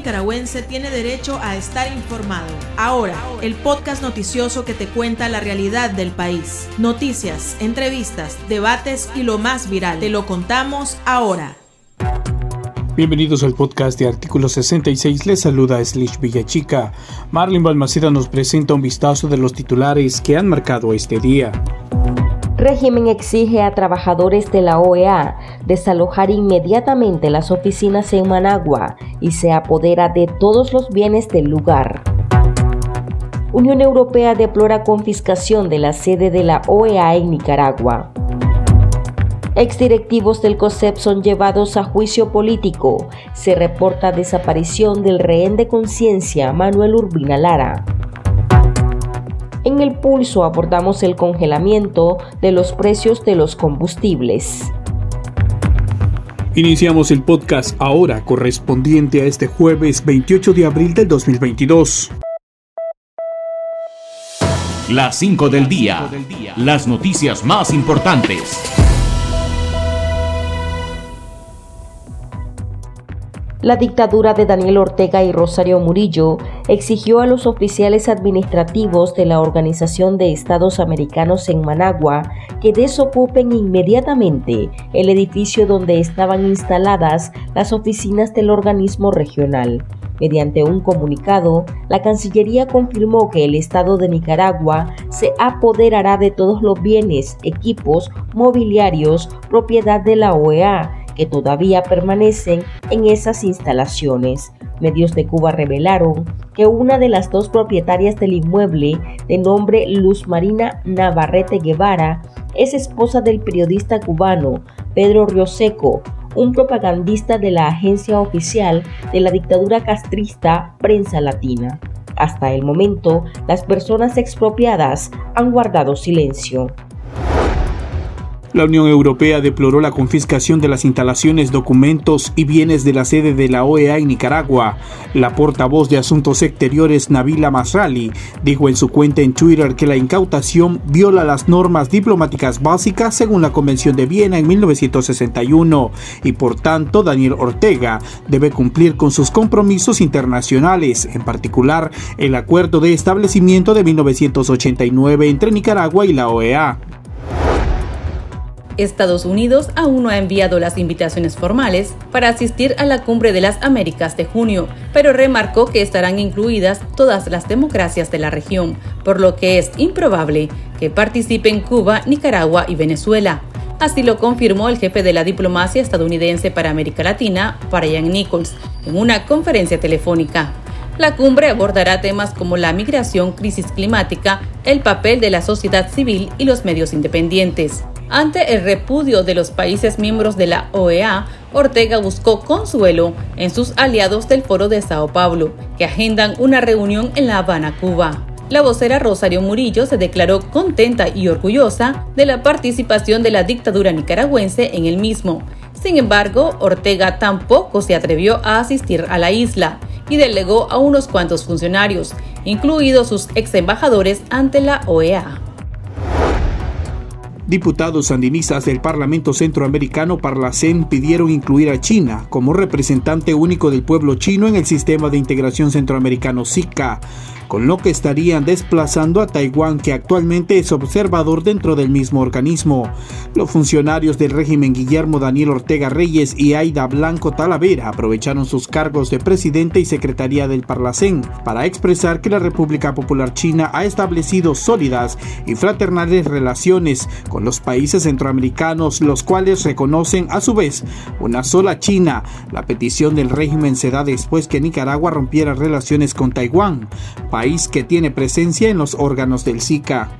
nicaragüense tiene derecho a estar informado. Ahora, el podcast noticioso que te cuenta la realidad del país. Noticias, entrevistas, debates y lo más viral. Te lo contamos ahora. Bienvenidos al podcast de Artículo 66. Les saluda Slish Villachica. Marlin Balmaceda nos presenta un vistazo de los titulares que han marcado este día. Régimen exige a trabajadores de la OEA desalojar inmediatamente las oficinas en Managua y se apodera de todos los bienes del lugar. Unión Europea deplora confiscación de la sede de la OEA en Nicaragua. Exdirectivos del COSEP son llevados a juicio político. Se reporta desaparición del rehén de conciencia Manuel Urbina Lara. En el pulso abordamos el congelamiento de los precios de los combustibles. Iniciamos el podcast ahora correspondiente a este jueves 28 de abril del 2022. Las 5 del día. Las noticias más importantes. La dictadura de Daniel Ortega y Rosario Murillo exigió a los oficiales administrativos de la Organización de Estados Americanos en Managua que desocupen inmediatamente el edificio donde estaban instaladas las oficinas del organismo regional. Mediante un comunicado, la Cancillería confirmó que el Estado de Nicaragua se apoderará de todos los bienes, equipos, mobiliarios, propiedad de la OEA que todavía permanecen en esas instalaciones. Medios de Cuba revelaron que una de las dos propietarias del inmueble, de nombre Luz Marina Navarrete Guevara, es esposa del periodista cubano Pedro Rioseco, un propagandista de la agencia oficial de la dictadura castrista Prensa Latina. Hasta el momento, las personas expropiadas han guardado silencio. La Unión Europea deploró la confiscación de las instalaciones, documentos y bienes de la sede de la OEA en Nicaragua. La portavoz de Asuntos Exteriores, Nabila Masrali, dijo en su cuenta en Twitter que la incautación viola las normas diplomáticas básicas según la Convención de Viena en 1961 y por tanto Daniel Ortega debe cumplir con sus compromisos internacionales, en particular el acuerdo de establecimiento de 1989 entre Nicaragua y la OEA. Estados Unidos aún no ha enviado las invitaciones formales para asistir a la Cumbre de las Américas de junio, pero remarcó que estarán incluidas todas las democracias de la región, por lo que es improbable que participen Cuba, Nicaragua y Venezuela. Así lo confirmó el jefe de la diplomacia estadounidense para América Latina, Brian Nichols, en una conferencia telefónica. La cumbre abordará temas como la migración, crisis climática, el papel de la sociedad civil y los medios independientes. Ante el repudio de los países miembros de la OEA, Ortega buscó consuelo en sus aliados del Foro de Sao Paulo, que agendan una reunión en La Habana, Cuba. La vocera Rosario Murillo se declaró contenta y orgullosa de la participación de la dictadura nicaragüense en el mismo. Sin embargo, Ortega tampoco se atrevió a asistir a la isla y delegó a unos cuantos funcionarios, incluidos sus ex embajadores ante la OEA. Diputados sandinistas del Parlamento Centroamericano Parlacén pidieron incluir a China como representante único del pueblo chino en el sistema de integración centroamericano SICA con lo que estarían desplazando a Taiwán, que actualmente es observador dentro del mismo organismo. Los funcionarios del régimen Guillermo Daniel Ortega Reyes y Aida Blanco Talavera aprovecharon sus cargos de presidente y secretaría del Parlacén para expresar que la República Popular China ha establecido sólidas y fraternales relaciones con los países centroamericanos, los cuales reconocen a su vez una sola China. La petición del régimen se da después que Nicaragua rompiera relaciones con Taiwán país que tiene presencia en los órganos del SICA.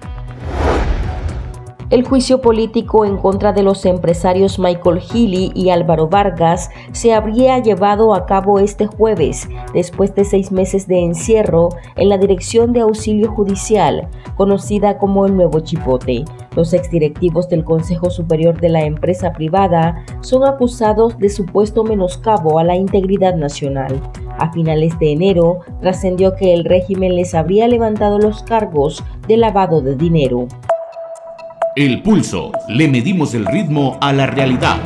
El juicio político en contra de los empresarios Michael Healy y Álvaro Vargas se habría llevado a cabo este jueves, después de seis meses de encierro en la Dirección de Auxilio Judicial, conocida como el Nuevo Chipote. Los exdirectivos del Consejo Superior de la empresa privada son acusados de supuesto menoscabo a la integridad nacional. A finales de enero trascendió que el régimen les habría levantado los cargos de lavado de dinero. El pulso. Le medimos el ritmo a la realidad.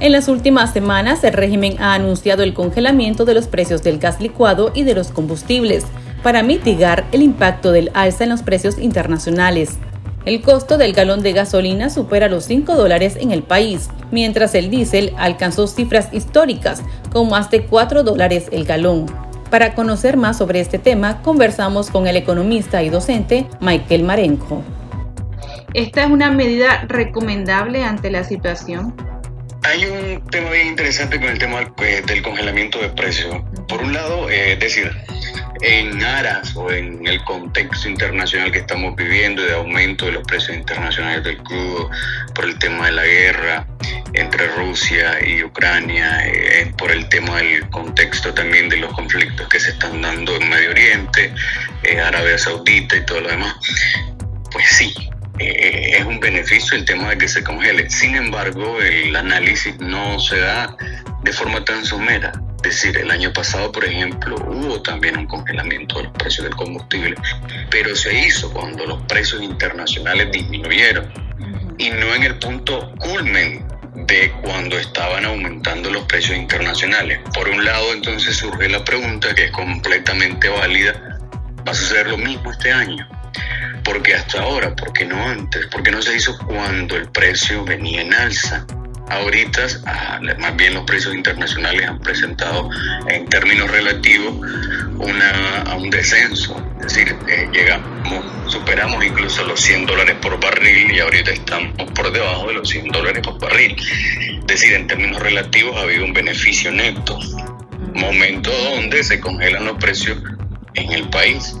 En las últimas semanas, el régimen ha anunciado el congelamiento de los precios del gas licuado y de los combustibles para mitigar el impacto del alza en los precios internacionales. El costo del galón de gasolina supera los 5 dólares en el país, mientras el diésel alcanzó cifras históricas con más de 4 dólares el galón. Para conocer más sobre este tema, conversamos con el economista y docente Michael Marenco. ¿Esta es una medida recomendable ante la situación? Hay un tema bien interesante con el tema del congelamiento de precios. Por un lado, eh, es decir, en aras o en el contexto internacional que estamos viviendo de aumento de los precios internacionales del crudo por el tema de la guerra entre Rusia y Ucrania, eh, por el tema del contexto también de los conflictos que se están dando en Medio Oriente, eh, Arabia Saudita y todo lo demás, pues sí, eh, es un beneficio el tema de que se congele. Sin embargo, el análisis no se da de forma tan somera. Es decir, el año pasado, por ejemplo, hubo también un congelamiento de los precios del combustible, pero se hizo cuando los precios internacionales disminuyeron y no en el punto culmen de cuando estaban aumentando los precios internacionales. Por un lado, entonces surge la pregunta que es completamente válida, ¿va a suceder lo mismo este año? porque hasta ahora? ¿Por qué no antes? ¿Por qué no se hizo cuando el precio venía en alza? Ahorita, ah, más bien los precios internacionales han presentado en términos relativos una, un descenso. Es decir, eh, llegamos, superamos incluso los 100 dólares por barril y ahorita estamos por debajo de los 100 dólares por barril. Es decir, en términos relativos ha habido un beneficio neto. Momento donde se congelan los precios en el país.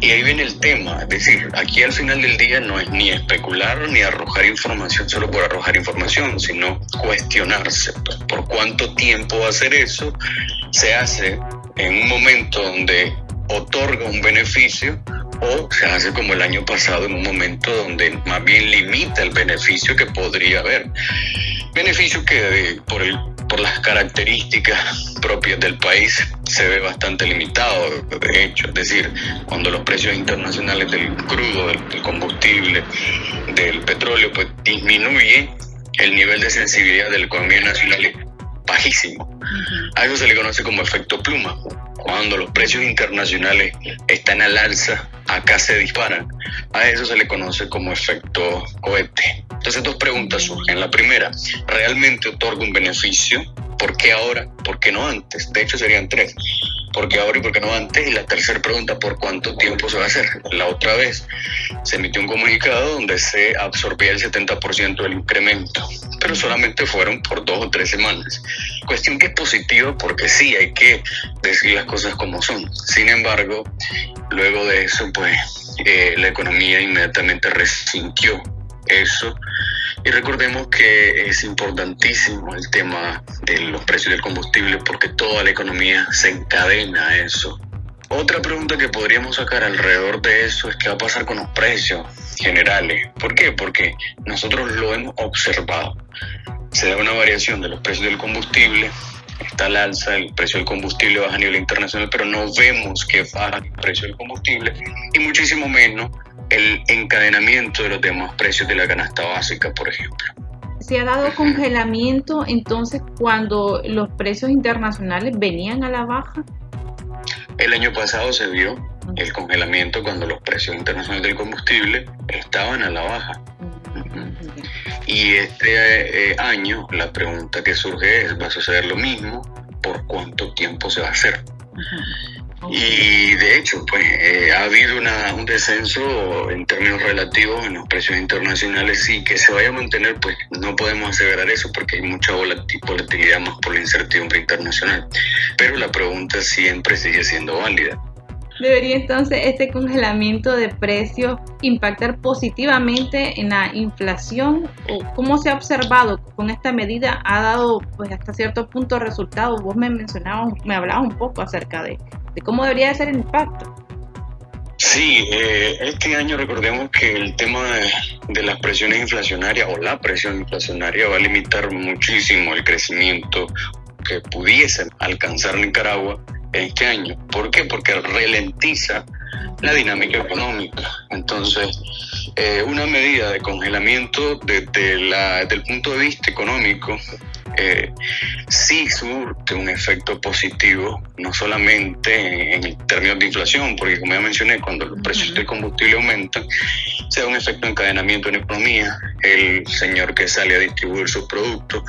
Y ahí viene el tema, es decir, aquí al final del día no es ni especular ni arrojar información solo por arrojar información, sino cuestionarse por cuánto tiempo hacer eso, se hace en un momento donde otorga un beneficio o se hace como el año pasado en un momento donde más bien limita el beneficio que podría haber. Beneficio que por el por las características propias del país se ve bastante limitado, de hecho, es decir, cuando los precios internacionales del crudo, del, combustible, del petróleo, pues disminuye, el nivel de sensibilidad de la economía nacional bajísimo. A eso se le conoce como efecto pluma. Cuando los precios internacionales están al alza, acá se disparan. A eso se le conoce como efecto cohete. Entonces dos preguntas surgen. La primera, ¿realmente otorga un beneficio? ¿Por qué ahora? ¿Por qué no antes? De hecho serían tres. ¿Por qué ahora y por qué no antes? Y la tercera pregunta, ¿por cuánto tiempo se va a hacer? La otra vez se emitió un comunicado donde se absorbía el 70% del incremento, pero solamente fueron por dos o tres semanas. Cuestión que es positiva porque sí, hay que decir las cosas como son. Sin embargo, luego de eso, pues eh, la economía inmediatamente resintió eso. Y recordemos que es importantísimo el tema de los precios del combustible porque toda la economía se encadena a eso. Otra pregunta que podríamos sacar alrededor de eso es qué va a pasar con los precios generales. ¿Por qué? Porque nosotros lo hemos observado. Se da una variación de los precios del combustible, está al alza, el precio del combustible baja a nivel internacional, pero no vemos que baja el precio del combustible y muchísimo menos el encadenamiento de los demás precios de la canasta básica, por ejemplo. ¿Se ha dado congelamiento entonces cuando los precios internacionales venían a la baja? El año pasado se vio el congelamiento cuando los precios internacionales del combustible estaban a la baja. Y este eh, año la pregunta que surge es, ¿va a suceder lo mismo? ¿Por cuánto tiempo se va a hacer? Y de hecho, pues eh, ha habido una, un descenso en términos relativos en los precios internacionales y que se vaya a mantener, pues no podemos aseverar eso porque hay mucha volatilidad más por la incertidumbre internacional. Pero la pregunta siempre sigue siendo válida. ¿Debería entonces este congelamiento de precios impactar positivamente en la inflación? ¿O cómo se ha observado con esta medida? ¿Ha dado pues hasta cierto punto resultados? Vos me mencionabas, me hablabas un poco acerca de, cómo debería ser el impacto. Sí, eh, este año recordemos que el tema de, de, las presiones inflacionarias o la presión inflacionaria va a limitar muchísimo el crecimiento que pudiesen alcanzar Nicaragua este año. ¿Por qué? Porque ralentiza la dinámica económica. Entonces, eh, una medida de congelamiento desde, la, desde el punto de vista económico eh, sí surte un efecto positivo, no solamente en, términos de inflación, porque como ya mencioné, cuando los precios del combustible aumentan, se da un efecto de encadenamiento en la economía. El señor que sale a distribuir sus productos,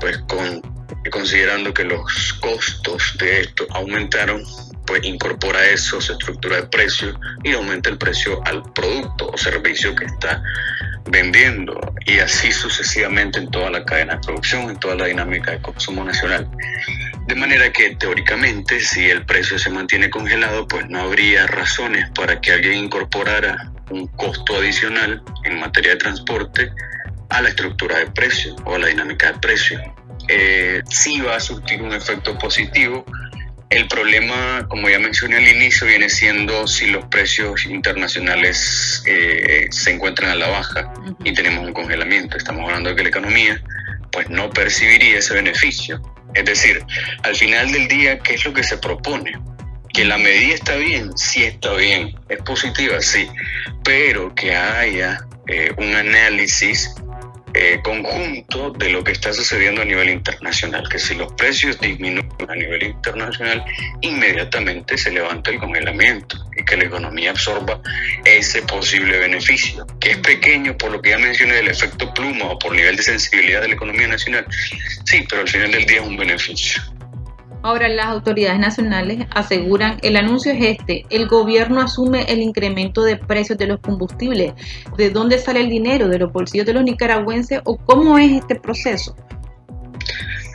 pues con, considerando que los costos de esto aumentaron, pues incorpora eso, su estructura de precios y aumenta el precio al producto o servicio que está vendiendo y así sucesivamente en toda la cadena de producción, en toda la dinámica de consumo nacional. De manera que teóricamente si el precio se mantiene congelado, pues no habría razones para que alguien incorporara un costo adicional en materia de transporte a la estructura de precio o a la dinámica de precio. Eh, sí va a surtir un efecto positivo el problema, como ya mencioné al inicio, viene siendo si los precios internacionales eh, se encuentran a la baja y tenemos un congelamiento. Estamos hablando de que la economía pues no percibiría ese beneficio. Es decir, al final del día, ¿qué es lo que se propone? Que la medida está bien, sí está bien, es positiva, sí, pero que haya eh, un análisis eh, conjunto de lo que está sucediendo a nivel internacional, que si los precios disminuyen a nivel internacional, inmediatamente se levanta el congelamiento y que la economía absorba ese posible beneficio, que es pequeño por lo que ya mencioné del efecto pluma o por nivel de sensibilidad de la economía nacional, sí, pero al final del día es un beneficio. Ahora las autoridades nacionales aseguran, el anuncio es este, el gobierno asume el incremento de precios de los combustibles. ¿De dónde sale el dinero? ¿De los bolsillos de los nicaragüenses o cómo es este proceso?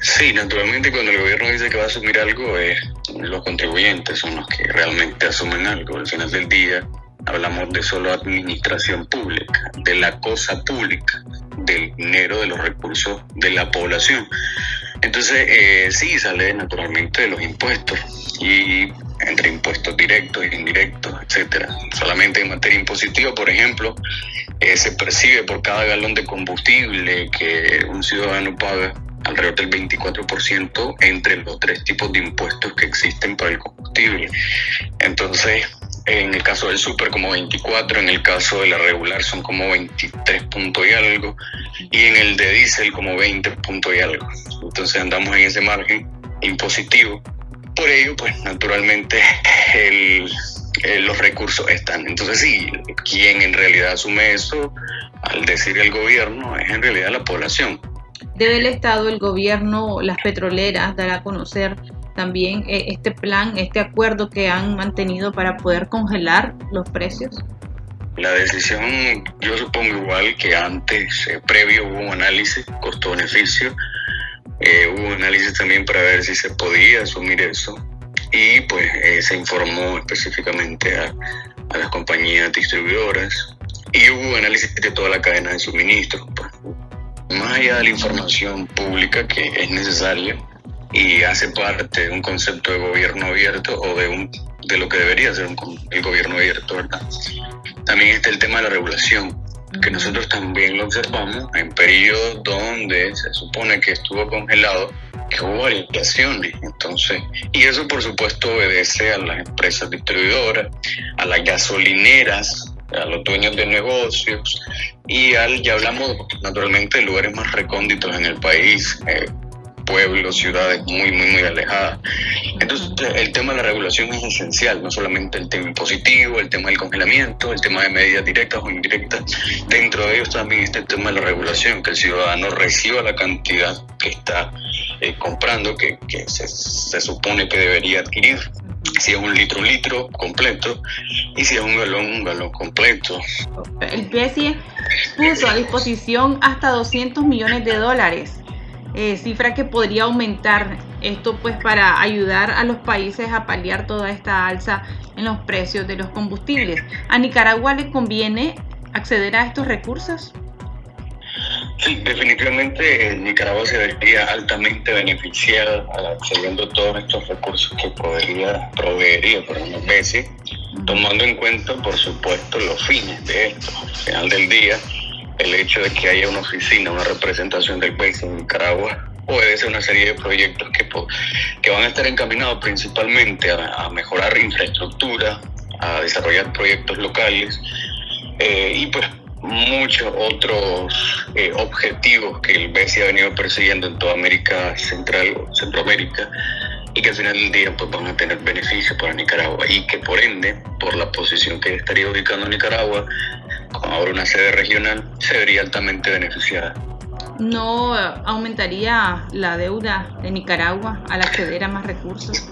Sí, naturalmente cuando el gobierno dice que va a asumir algo, eh, los contribuyentes son los que realmente asumen algo. Al final del día hablamos de solo administración pública, de la cosa pública, del dinero, de los recursos de la población. Entonces, eh, sí, sale naturalmente de los impuestos y entre impuestos directos e indirectos, etcétera. Solamente en materia impositiva, por ejemplo, eh, se percibe por cada galón de combustible que un ciudadano paga alrededor del 24% entre los tres tipos de impuestos que existen para el combustible. Entonces, en el caso del super como 24, en el caso de la regular son como 23 puntos y algo, y en el de diésel como 20 puntos y algo. Entonces andamos en ese margen impositivo. Por ello, pues naturalmente los recursos están. Entonces sí, quien en realidad asume eso, al decir el gobierno, es en realidad la población. Debe el Estado, el gobierno, las petroleras dar a conocer también eh, este plan, este acuerdo que han mantenido para poder congelar los precios? La decisión, yo supongo igual que antes, eh, previo hubo un análisis costo-beneficio, eh, hubo un análisis también para ver si se podía asumir eso y pues se informó específicamente a, a, las compañías distribuidoras y hubo análisis de toda la cadena de suministro. Pues. Más allá de la información pública que es necesaria, y hace parte de un concepto de gobierno abierto o de un de lo que debería ser un, el gobierno abierto, ¿verdad? También está el tema de la regulación, que nosotros también lo observamos en periodos donde se supone que estuvo congelado, que hubo variaciones. Entonces, y eso por supuesto obedece a las empresas distribuidoras, a las gasolineras, a los dueños de negocios y al, ya hablamos naturalmente de lugares más recónditos en el país, eh, pueblos, ciudades muy, muy, muy alejadas. Entonces, el tema de la regulación es esencial, no solamente el tema impositivo, el tema del congelamiento, el tema de medidas directas o indirectas. Dentro de ellos también está el tema de la regulación, que el ciudadano reciba la cantidad que está eh, comprando, que, se supone que debería adquirir si es un litro, un litro completo, y si es un galón, un galón completo. El PSI puso a disposición hasta 200 millones de dólares eh, cifra que podría aumentar esto pues para ayudar a los países a paliar toda esta alza en los precios de los combustibles. ¿A Nicaragua le conviene acceder a estos recursos? Sí, definitivamente Nicaragua se vería altamente beneficiada accediendo a todos estos recursos que podría, proveería por una especie, tomando en cuenta, por supuesto, los fines de esto. Al final del día, el hecho de que haya una oficina, una representación del país en Nicaragua, obedece una serie de proyectos que, que van a estar encaminados principalmente a, mejorar infraestructura, a desarrollar proyectos locales eh, y pues muchos otros eh, objetivos que el BESI ha venido persiguiendo en toda América Central o Centroamérica y que al final del día pues van a tener beneficios para Nicaragua y que por ende, por la posición que estaría ubicando Nicaragua, con ahora una sede regional, se vería altamente beneficiada. ¿No aumentaría la deuda de Nicaragua al acceder a más recursos?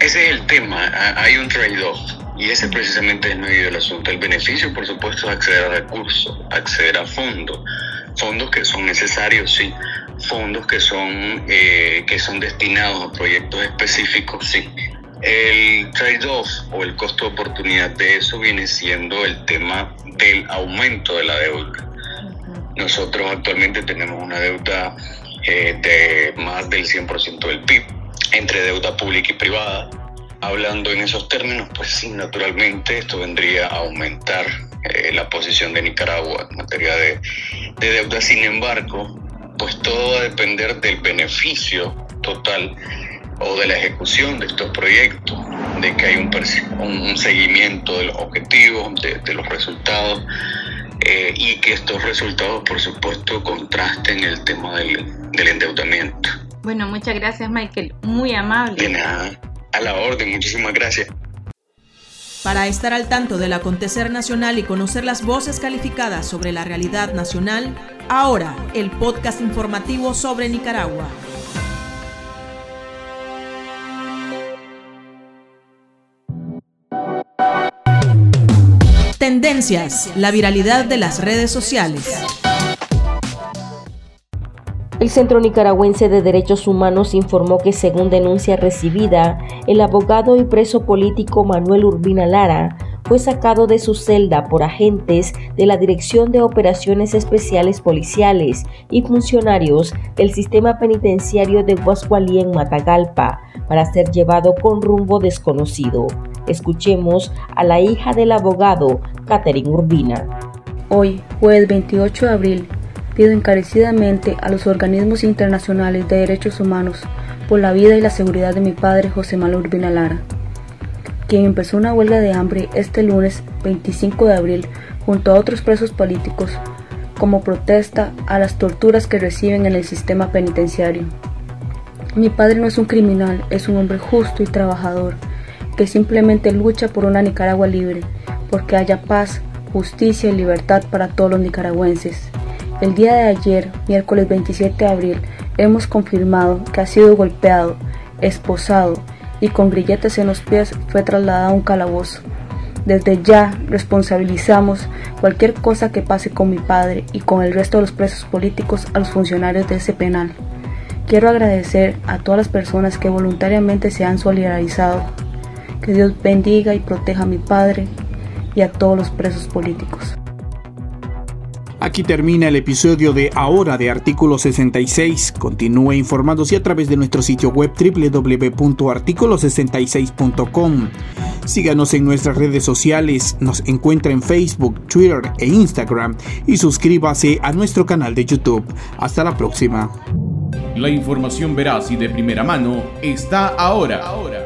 Ese es el tema, hay un trade-off y ese precisamente es medio del asunto. El beneficio, por supuesto, es acceder a recursos, acceder a fondos, fondos que son necesarios, sí, fondos que son, eh, que son destinados a proyectos específicos, sí. El trade-off o el costo de oportunidad de eso viene siendo el tema del aumento de la deuda. Nosotros actualmente tenemos una deuda eh, de más del 100% del PIB entre deuda pública y privada. Hablando en esos términos, pues sí, naturalmente esto vendría a aumentar eh, la posición de Nicaragua en materia de, de deuda. Sin embargo, pues todo va a depender del beneficio total o de la ejecución de estos proyectos, de que hay un, un seguimiento de los objetivos, de, los resultados, eh, y que estos resultados, por supuesto, contrasten el tema del, del endeudamiento. Bueno, muchas gracias, Michael. Muy amable. De nada, a la orden, muchísimas gracias. Para estar al tanto del acontecer nacional y conocer las voces calificadas sobre la realidad nacional, ahora el podcast informativo sobre Nicaragua. Tendencias, la viralidad de las redes sociales. El Centro Nicaragüense de Derechos Humanos informó que según denuncia recibida, el abogado y preso político Manuel Urbina Lara fue sacado de su celda por agentes de la Dirección de Operaciones Especiales Policiales y funcionarios del sistema penitenciario de Guascualí en Matagalpa para ser llevado con rumbo desconocido. Escuchemos a la hija del abogado, Catherine Urbina. Hoy, jueves 28 de abril, pido encarecidamente a los organismos internacionales de derechos humanos por la vida y la seguridad de mi padre José Manuel Urbina Lara, quien empezó una huelga de hambre este lunes 25 de abril junto a otros presos políticos como protesta a las torturas que reciben en el sistema penitenciario. Mi padre no es un criminal, es un hombre justo y trabajador que simplemente lucha por una Nicaragua libre, porque haya paz, justicia y libertad para todos los nicaragüenses. El día de ayer, miércoles 27 de abril, hemos confirmado que ha sido golpeado, esposado y con grilletes en los pies fue trasladado a un calabozo. Desde ya responsabilizamos cualquier cosa que pase con mi padre y con el resto de los presos políticos a los funcionarios de ese penal. Quiero agradecer a todas las personas que voluntariamente se han solidarizado. Que Dios bendiga y proteja a mi padre y a todos los presos políticos. Aquí termina el episodio de Ahora de Artículo 66. Continúe informándose a través de nuestro sitio web www.articulo66.com. Síganos en nuestras redes sociales, nos encuentra en Facebook, Twitter e Instagram y suscríbase a nuestro canal de YouTube. Hasta la próxima. La información veraz y de primera mano está ahora.